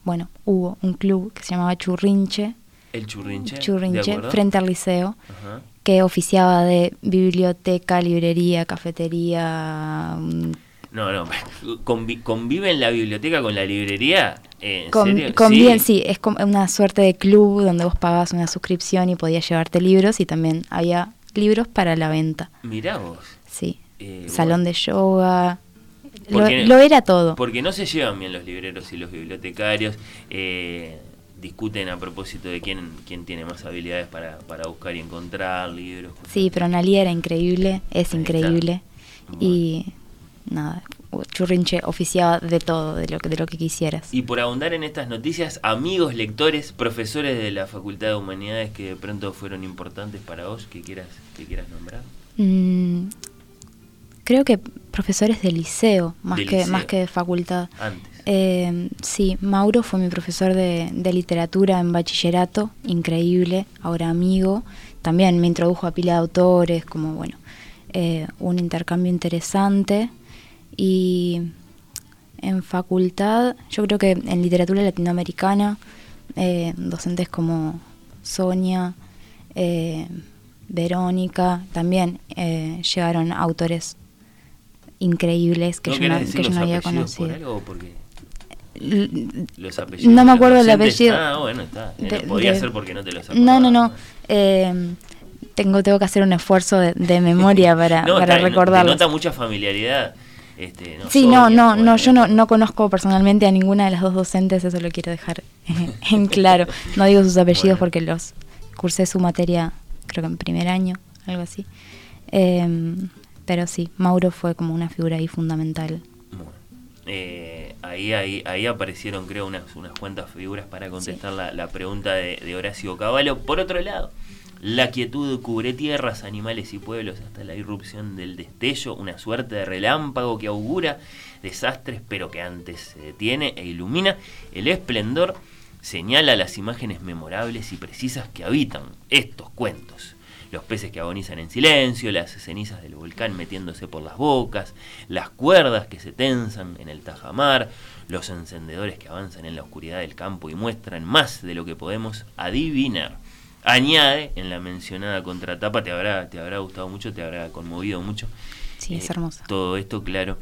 D: bueno, hubo un club que se llamaba Churrinche,
C: el churrinche. ¿de
D: Churrinche, frente al liceo,
C: Ajá.
D: que oficiaba de biblioteca, librería, cafetería. mm,
C: No, no, convi- ¿convive en la biblioteca con la librería? ¿En
D: con-
C: serio?
D: conviven, sí, es como una suerte de club donde vos pagabas una suscripción y podías llevarte libros y también había libros para la venta.
C: Mirá vos.
D: Sí,
C: Eh,
D: salón
C: bueno,
D: de yoga. Lo,
C: Porque-
D: lo era todo.
C: Porque no se llevan bien los libreros y los bibliotecarios. eh, discuten a propósito de quién, quién tiene más habilidades para, para buscar y encontrar libros.
D: Sí, pero Analia era increíble, es
C: Ahí
D: increíble.
C: Bueno.
D: Y nada, Churrinche oficiaba de todo, de lo, que- de lo que quisieras.
C: Y por ahondar en estas noticias, amigos, lectores, profesores de la Facultad de Humanidades que de pronto fueron importantes para vos, que quieras, que quieras nombrar.
D: Mm, creo que profesores de liceo, más,
C: De
D: que,
C: liceo.
D: más que de facultad.
C: Antes.
D: Eh, sí, Mauro fue mi profesor de, de literatura en bachillerato, increíble, ahora amigo. También me introdujo a pila de autores, como bueno, eh, un intercambio interesante. Y en facultad, yo creo que en literatura latinoamericana, eh, docentes como Sonia, eh, Verónica, también llegaron autores increíbles que
C: ¿No
D: yo no,
C: decir
D: que yo no había
C: apellidos por
D: conocido.
C: algo? Porque los apellidos
D: No me acuerdo el apellido.
C: Ah, bueno, está.
D: De-
C: no, podría
D: de-
C: ser porque no te los
D: No, no, no.
C: acordabas.
D: Eh, tengo, tengo que hacer un esfuerzo de, de memoria para,
C: No,
D: para
C: está, no, denota mucha familiaridad. Este, no,
D: Sí, no, no, no, yo no, no conozco personalmente a ninguna de las dos docentes, eso lo quiero dejar en claro. No digo sus apellidos
C: Bueno.
D: porque los cursé su materia, creo que en primer año, algo así. Eh, pero sí, Mauro fue como una figura ahí fundamental.
C: Bueno, eh, ahí, ahí, ahí aparecieron, creo, unas, unas cuantas figuras para contestar la, la pregunta de, de Horacio Cavallo. Por otro lado, la quietud cubre tierras, animales y pueblos hasta la irrupción del destello, una suerte de relámpago que augura desastres, pero que antes se detiene e ilumina. El esplendor señala las imágenes memorables y precisas que habitan estos cuentos. Los peces que agonizan en silencio, las cenizas del volcán metiéndose por las bocas, las cuerdas que se tensan en el tajamar, los encendedores que avanzan en la oscuridad del campo y muestran más de lo que podemos adivinar. Añade en la mencionada contratapa, te habrá, te habrá gustado mucho, te habrá conmovido mucho.
D: Sí, es
C: Eh,
D: hermosa.
C: Todo esto, claro.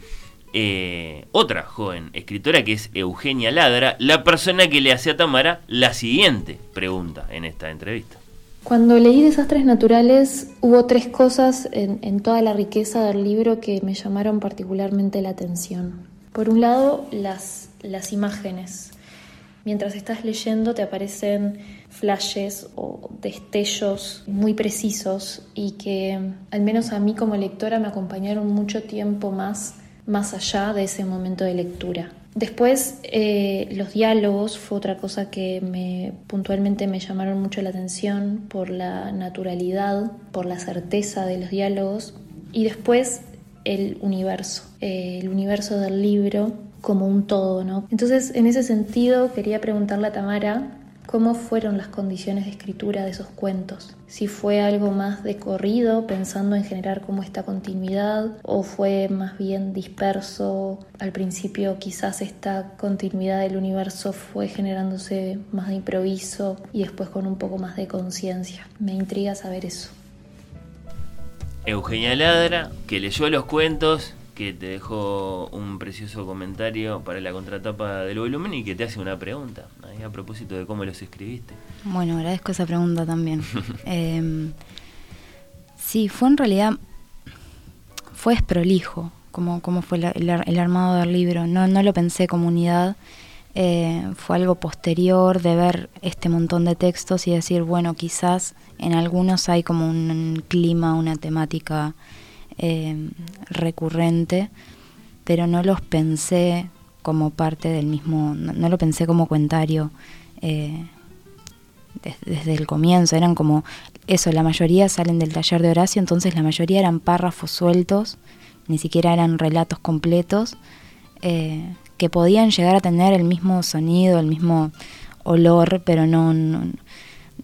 C: Eh, otra joven escritora que es Eugenia Ladra, la persona que le hace a Tamara la siguiente pregunta en esta entrevista.
G: Cuando leí Desastres Naturales hubo tres cosas en, toda la riqueza del libro que me llamaron particularmente la atención. Por un lado, las, las imágenes. Mientras estás leyendo te aparecen flashes o destellos muy precisos y que al menos a mí como lectora me acompañaron mucho tiempo más más allá de ese momento de lectura. Después, eh, los diálogos fue otra cosa que me, puntualmente me llamaron mucho la atención por la naturalidad, por la certeza de los diálogos. Y después, el universo, eh, el universo del libro como un todo, ¿no? Entonces, en ese sentido, quería preguntarle a Tamara cómo fueron las condiciones de escritura de esos cuentos. Si fue algo más de corrido, pensando en generar como esta continuidad, o fue más bien disperso. Al principio quizás esta continuidad del universo fue generándose más de improviso y después con un poco más de conciencia. Me intriga saber eso.
C: Eugenia Ladra, que leyó los cuentos, que te dejó un precioso comentario para la contratapa del volumen y que te hace una pregunta ahí a propósito de cómo los escribiste.
D: Bueno, agradezco esa pregunta también. Eh, sí, fue en realidad, fue desprolijo como, como fue la- el, ar- el armado del libro. No, no lo pensé como unidad. Eh, fue algo posterior de ver este montón de textos y decir, bueno, quizás en algunos hay como un clima, una temática eh, recurrente, pero no los pensé como parte del mismo, no, lo pensé como cuentario. eh, des- desde el comienzo, eran como eso, la mayoría salen del taller de Horacio, entonces la mayoría eran párrafos sueltos, ni siquiera eran relatos completos, eh, que podían llegar a tener el mismo sonido, el mismo olor, pero no, no,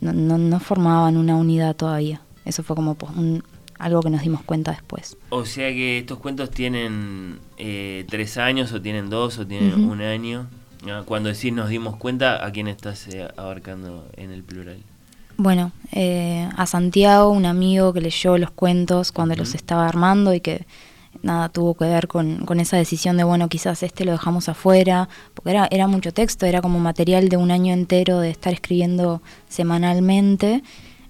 D: no, no- formaban una unidad todavía. Eso fue como un- algo que nos dimos cuenta después.
C: O sea que estos cuentos tienen eh, tres años o tienen dos o tienen un año. Ah, Cuando decís nos dimos cuenta, ¿a quién estás eh, abarcando en el plural?
D: Bueno, eh, a Santiago, un amigo que leyó los cuentos cuando los estaba armando y que nada tuvo que ver con, con esa decisión de, bueno, quizás este lo dejamos afuera, porque era, era mucho texto, era como material de un año entero de estar escribiendo semanalmente,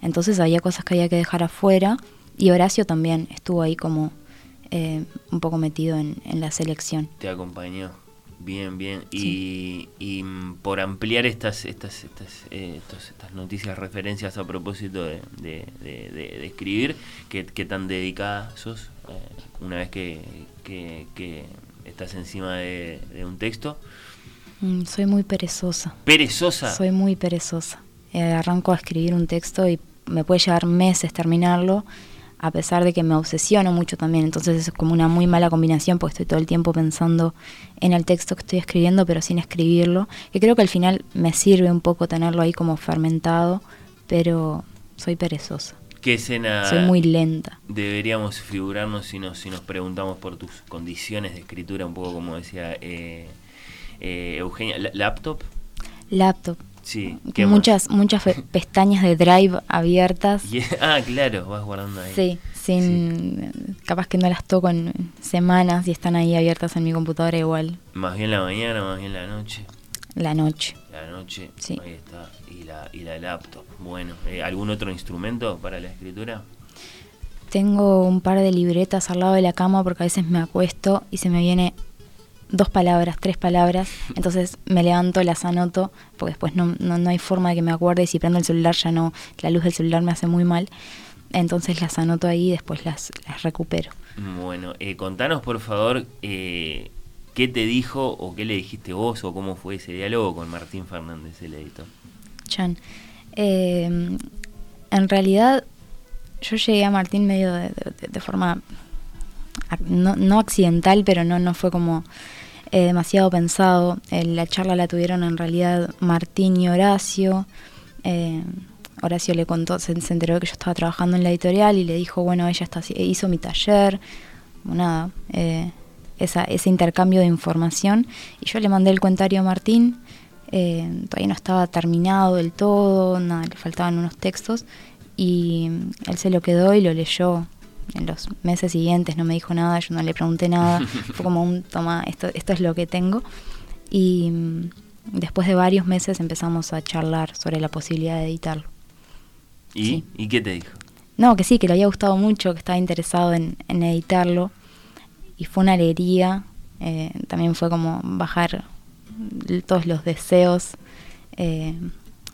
D: entonces había cosas que había que dejar afuera y Horacio también estuvo ahí como eh, un poco metido en, en la selección.
C: Te acompañó. Bien, bien. Y, y, mm, por ampliar estas estas estas, eh, estos- estas noticias, referencias a propósito de, de- de- de- de escribir, ¿qué, qué tan dedicada sos eh, una vez que, que- que estás encima de, de un texto?
D: Mm, soy muy perezosa.
C: Perezosa.
D: Soy muy perezosa. Eh, arranco a escribir un texto y me puede llevar meses terminarlo, a pesar de que me obsesiono mucho también. Entonces es como una muy mala combinación porque estoy todo el tiempo pensando en el texto que estoy escribiendo, pero sin escribirlo. Que creo que al final me sirve un poco tenerlo ahí como fermentado, pero soy perezosa.
C: ¿Qué escena
D: Soy muy lenta.
C: deberíamos figurarnos si nos, si nos preguntamos por tus condiciones de escritura, un poco como decía eh, eh, Eugenia? ¿La- ¿Laptop?
D: Laptop.
C: Sí. ¿qué más?
D: Muchas, muchas pestañas de Drive abiertas.
C: Ah, claro, vas guardando ahí.
D: Sí, sin, capaz que no las toco en semanas y están ahí abiertas en mi computadora igual
C: Más bien la mañana, más bien la noche.
D: la noche.
C: La noche,
D: Sí.
C: ahí está. Y la, y la laptop. Bueno, eh, ¿algún otro instrumento para la escritura?
D: Tengo un par de libretas al lado de la cama porque a veces me acuesto y se me viene dos palabras, tres palabras, entonces me levanto, las anoto, porque después no, no, no hay forma de que me acuerde y si prendo el celular ya no, la luz del celular me hace muy mal, entonces las anoto ahí y después las, las recupero.
C: Bueno, eh, contanos por favor eh, qué te dijo o qué le dijiste vos o cómo fue ese diálogo con Martín Fernández, el editor.
D: Chan. Eh, en realidad, yo llegué a Martín medio de, de- de forma no, no accidental, pero no, no fue como eh, demasiado pensado. Eh, la charla la tuvieron en realidad Martín y Horacio. Eh, Horacio le contó, se, se enteró que yo estaba trabajando en la editorial y le dijo, bueno, ella está, hizo mi taller, nada, eh, esa, ese intercambio de información. Y yo le mandé el cuentario a Martín, todavía no estaba terminado del todo, nada, le faltaban unos textos, y él se lo quedó y lo leyó en los meses siguientes, no me dijo nada, yo no le pregunté nada, fue como un, toma, esto, esto es lo que tengo. Y mm, después de varios meses empezamos a charlar sobre la posibilidad de editarlo.
C: ¿Y,
D: Sí.
C: ¿Y qué te dijo?
D: No, que sí, que le había gustado mucho, que estaba interesado en, en editarlo. Y fue una alegría. eh, también fue como bajar todos los deseos eh,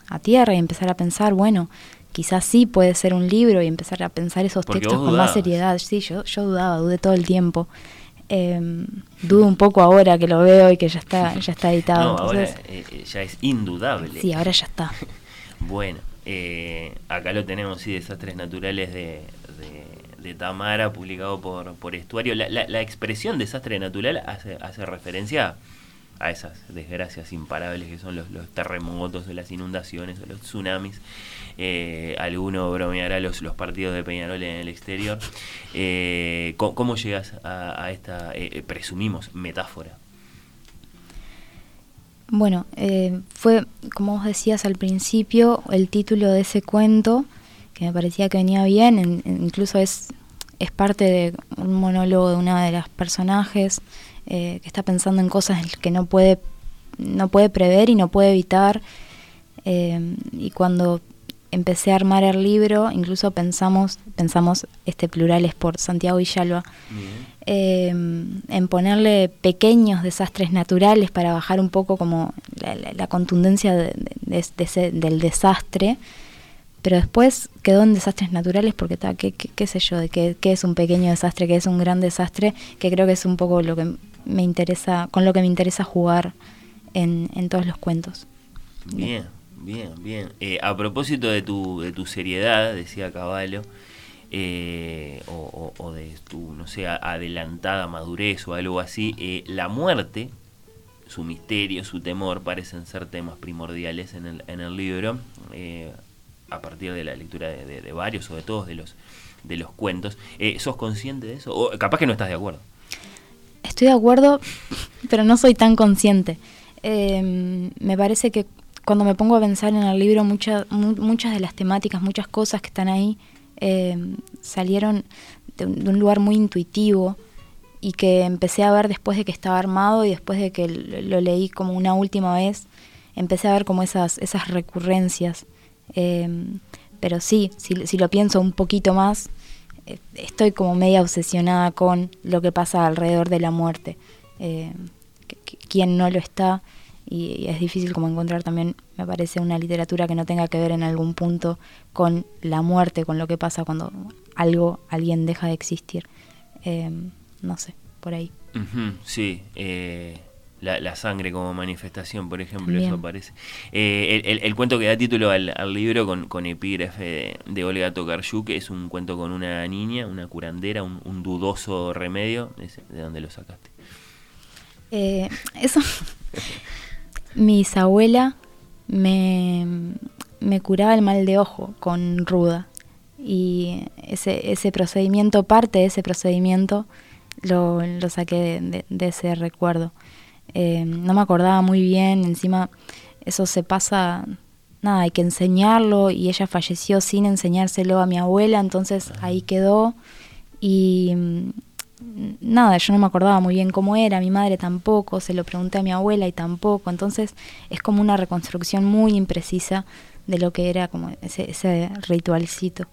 D: a tierra y empezar a pensar, bueno, quizás sí puede ser un libro y empezar a pensar esos
C: Porque
D: textos con más seriedad. Sí, yo, yo dudaba, dudé todo el tiempo. Eh, dudo un poco ahora que lo veo y que ya está, ya está editado.
C: no, ahora
D: entonces,
C: eh, ya es indudable.
D: sí, ahora ya está.
C: Bueno, eh, acá lo tenemos, sí, Desastres Naturales de, de, de Tamara, publicado por, por Estuario. La, la, la expresión desastre natural hace, hace referencia a esas desgracias imparables que son los, los terremotos, o las inundaciones, o los tsunamis. Eh, alguno bromeará los, los partidos de Peñarol en el exterior. Eh, ¿cómo, llegas a, esta, eh, presumimos, metáfora?
D: Bueno, fue, como vos decías al principio, el título de ese cuento, que me parecía que venía bien, en- en- incluso es, es parte de un monólogo de una de las personajes que está pensando en cosas que no puede, no puede prever y no puede evitar. y cuando empecé a armar el libro, incluso pensamos, pensamos, este plural es por Santiago Villalba, eh, en ponerle pequeños desastres naturales para bajar un poco como la, la- la contundencia de- de- de ese- del desastre, pero después quedó en desastres naturales porque está, qué, qué- qué sé yo, de qué, qué es un pequeño desastre, qué es un gran desastre, que creo que es un poco lo que me interesa, con lo que me interesa jugar en, en todos los cuentos.
C: Bien, bien, bien. Eh, a propósito de tu, de tu seriedad, decía Caballo, eh, o, de tu, no sé, adelantada madurez o algo así, eh, la muerte, su misterio, su temor, parecen ser temas primordiales en el, en el libro, eh, a partir de la lectura de, varios o de todos de los, de los cuentos. Eh, ¿Sos consciente de eso? O capaz que no estás de acuerdo.
D: Estoy de acuerdo, pero no soy tan consciente. Eh, me parece que cuando me pongo a pensar en el libro, mucha- mu- muchas de las temáticas, muchas cosas que están ahí, eh, salieron de un, lugar muy intuitivo y que empecé a ver después de que estaba armado y después de que lo, leí como una última vez, empecé a ver como esas, esas recurrencias. Eh, pero sí, si, lo pienso un poquito más, eh, estoy como media obsesionada con lo que pasa alrededor de la muerte. Eh, ¿Quién no lo está? Y, es difícil como encontrar también, me parece, una literatura que no tenga que ver en algún punto con la muerte, con lo que pasa cuando algo, alguien deja de existir. Eh, no sé, por ahí.
C: sí, eh, la, sangre como manifestación, por ejemplo, eso aparece. Eh, el, cuento que da título al, libro con, con epígrafe de, Olga Tokarczuk es un cuento con una niña, una curandera, un, dudoso remedio. ¿De dónde lo sacaste?
D: Eh, eso. Mi abuela me, me curaba el mal de ojo con ruda. Y ese, ese procedimiento, parte de ese procedimiento, lo, lo saqué de ese recuerdo. Eh, no me acordaba muy bien, encima eso se pasa, nada, hay que enseñarlo y ella falleció sin enseñárselo a mi abuela, entonces ahí quedó y nada, yo no me acordaba muy bien cómo era, mi madre tampoco, se lo pregunté a mi abuela y tampoco, entonces es como una reconstrucción muy imprecisa de lo que era como ese, ese ritualcito.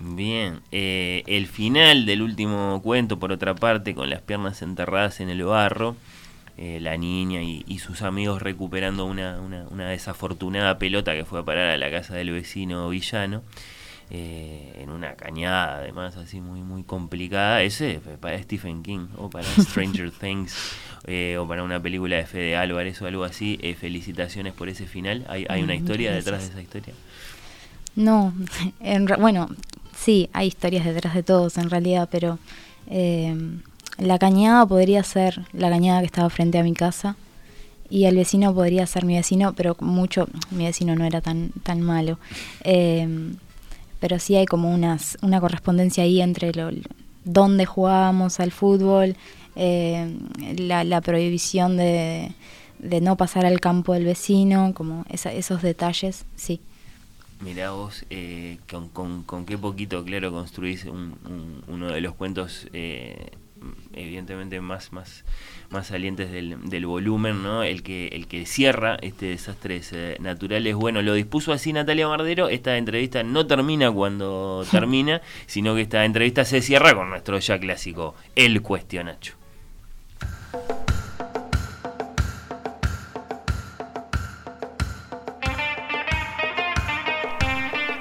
C: Bien, eh, el final del último cuento, por otra parte, con las piernas enterradas en el barro, eh, la niña y, sus amigos recuperando una, una, desafortunada pelota que fue a parar a la casa del vecino villano. Eh, en una cañada además así muy muy complicada. Ese para Stephen King o para Stranger Things eh, o para una película de Fede Álvarez o algo así. Felicitaciones por ese final. Hay, hay una historia detrás de esa historia
D: no en, bueno sí hay historias detrás de todos en realidad pero la cañada podría ser la cañada que estaba frente a mi casa y el vecino podría ser mi vecino, pero mucho, mi vecino no era tan, tan malo. Em, pero sí hay como unas, una correspondencia ahí entre lo, dónde jugábamos al fútbol, em, la, prohibición de, de, no pasar al campo del vecino, como esos detalles, sí.
C: Mirá vos, eh, con, con, qué poquito, claro, construís uno de los cuentos eh, evidentemente más, más, más salientes del, del, volumen, ¿no? El que, el que cierra este desastres eh, naturales. Bueno, lo dispuso así Natalia Mardero. Esta entrevista no termina cuando termina, sino que esta entrevista se cierra con nuestro ya clásico, el cuestionacho.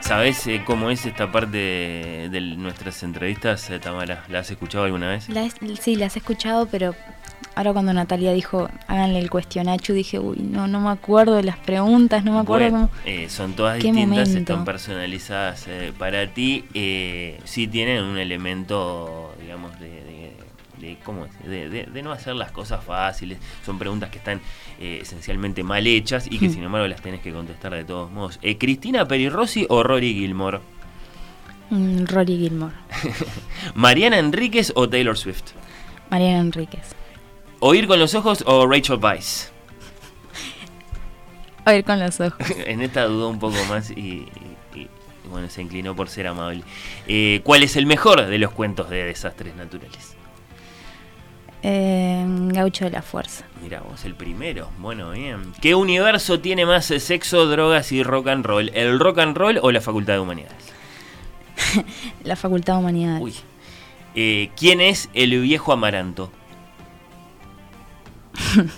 C: ¿Sabes eh, cómo es esta parte de, nuestras entrevistas, eh, Tamara? ¿La has escuchado alguna vez?
D: sí, las he escuchado, pero ahora cuando Natalia dijo, háganle el cuestionacho, dije, uy, no, no me acuerdo de las preguntas, no me acuerdo cómo...
C: Eh, son todas distintas, están personalizadas para ti. sí tienen un elemento, digamos, de de, ¿cómo de, no hacer las cosas fáciles. Son preguntas que están eh, esencialmente mal hechas y que sin embargo las tenés que contestar de todos modos. Eh, ¿Cristina Perirossi o Rory Gilmore?
D: Mm, Rory Gilmore.
C: ¿Mariana Enríquez o Taylor Swift?
D: Mariana Enríquez.
C: ¿Oír con los ojos o Rachel Weisz?
D: Oír con los ojos.
C: en esta dudó un poco más y, bueno, se inclinó por ser amable. Eh, ¿Cuál es el mejor de los cuentos de desastres naturales?
D: Gaucho de la Fuerza.
C: Mira vos, el primero. Bueno, bien. ¿Qué universo tiene más sexo, drogas y rock and roll? ¿El rock and roll o la Facultad de Humanidades?
D: la Facultad de Humanidades. Uy.
C: Eh, ¿Quién es el viejo Amaranto?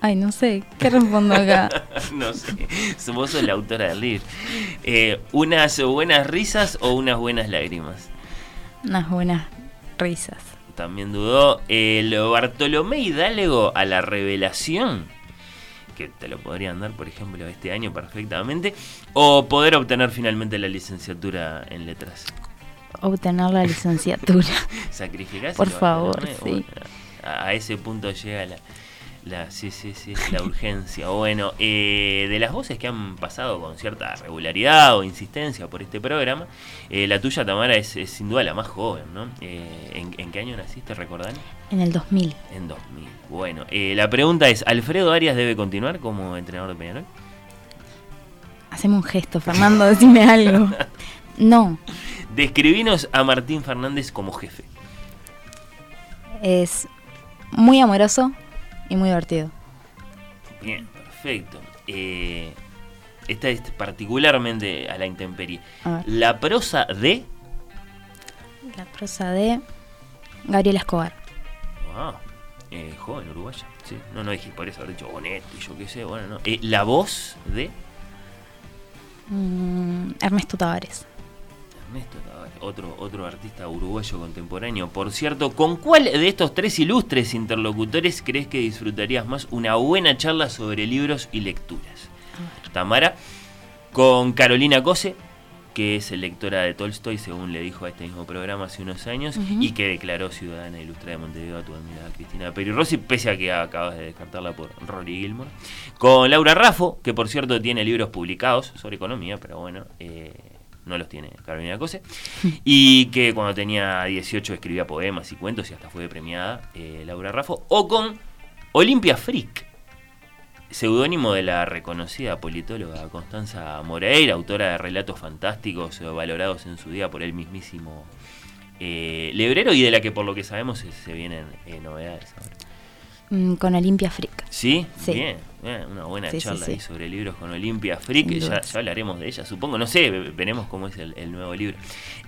D: Ay, no sé. ¿Qué respondo acá?
C: no sé. Vos sos la autora del libro. Eh, ¿Unas buenas risas o unas buenas lágrimas?
D: Unas buenas risas.
C: También dudó el Bartolomé Hidalgo a la revelación, que te lo podrían dar, por ejemplo, este año perfectamente, o poder obtener finalmente la licenciatura en letras.
D: Obtener la licenciatura.
C: ¿Sacrificás?
D: Por favor, sí.
C: a ese punto llega la, la, sí, sí, sí, la urgencia. Bueno, eh, de las voces que han pasado con cierta regularidad o insistencia por este programa, eh, la tuya, Tamara, es, sin duda la más joven, ¿no? Eh, ¿en, qué año naciste, recordán?
D: En el 2000.
C: En 2000. Bueno, la pregunta es, ¿Alfredo Arias debe continuar como entrenador de Peñarol?
D: Haceme un gesto, Fernando, decime algo. No.
C: Describinos a Martín Fernández como jefe.
D: Es muy amoroso, y muy divertido.
C: Bien, perfecto. Eh, esta es particularmente a la intemperie.
D: A.
C: La prosa de...
D: La prosa de Gabriela Escobar.
C: Ah, eh, joven uruguaya. Sí. No, no dije por eso, haber dicho Bonetti, yo qué sé. Bueno, no. Eh, la voz de
D: Mm, Ernesto Tavares.
C: Ernesto Tavares, otro, otro artista uruguayo contemporáneo. Por cierto, ¿con cuál de estos tres ilustres interlocutores crees que disfrutarías más una buena charla sobre libros y lecturas? Tamara, con Carolina Cose, que es lectora de Tolstoy, según le dijo a este mismo programa hace unos años, y que declaró ciudadana ilustre de Montevideo a tu admirada Cristina Peri Rossi, pese a que acabas de descartarla por Rory Gilmore. Con Laura Raffo, que por cierto tiene libros publicados sobre economía, pero bueno, eh, no los tiene Carolina Cose, y que cuando tenía 18 escribía poemas y cuentos y hasta fue premiada eh, Laura Raffo, o con Olimpia Frick, seudónimo de la reconocida politóloga Constanza Moreira, autora de relatos fantásticos eh, valorados en su día por el mismísimo eh, Lebrero y de la que por lo que sabemos se, se vienen eh, novedades ahora.
D: Mm, con Olimpia Frick.
C: ¿Sí?
D: Sí.
C: Bien, bien, una buena
D: Sí,
C: charla
D: sí.
C: ahí sobre libros con Olimpia Frick,
D: Sin
C: ya, ya hablaremos de ella, supongo, no sé, ve- veremos cómo es el, el nuevo libro.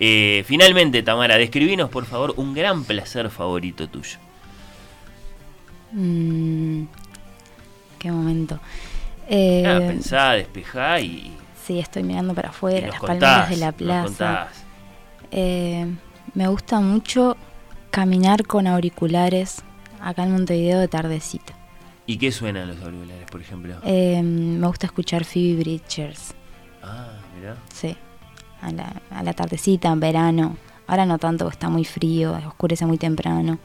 C: Eh, finalmente, Tamara, describinos por favor un gran placer favorito tuyo.
D: Mm, qué momento. Eh,
C: Ah, pensá, despejá y,
D: sí, estoy mirando para afuera, las
C: contás,
D: palmeras de la plaza. Eh, me gusta mucho caminar con auriculares acá en Montevideo de tardecita.
C: ¿Y qué suenan los auriculares, por ejemplo?
D: Eh, me gusta escuchar Phoebe Bridgers,
C: Ah, mirá.
D: sí, a la, a la tardecita, en verano. Ahora no tanto, porque está muy frío, oscurece muy temprano.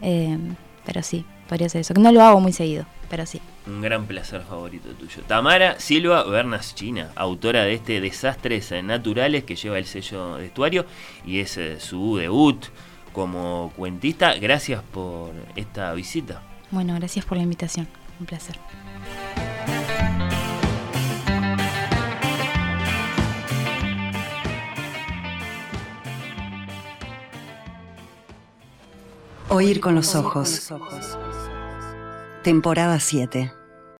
D: Eh, pero sí, podría ser eso. Que no lo hago muy seguido, pero sí.
C: Un gran placer favorito tuyo. Tamara Silva Bernas China, autora de este Desastres Naturales que lleva el sello de estuario y es eh, su debut como cuentista. Gracias por esta visita.
D: Bueno, gracias por la invitación. Un placer.
A: Oír con los ojos. Temporada 7.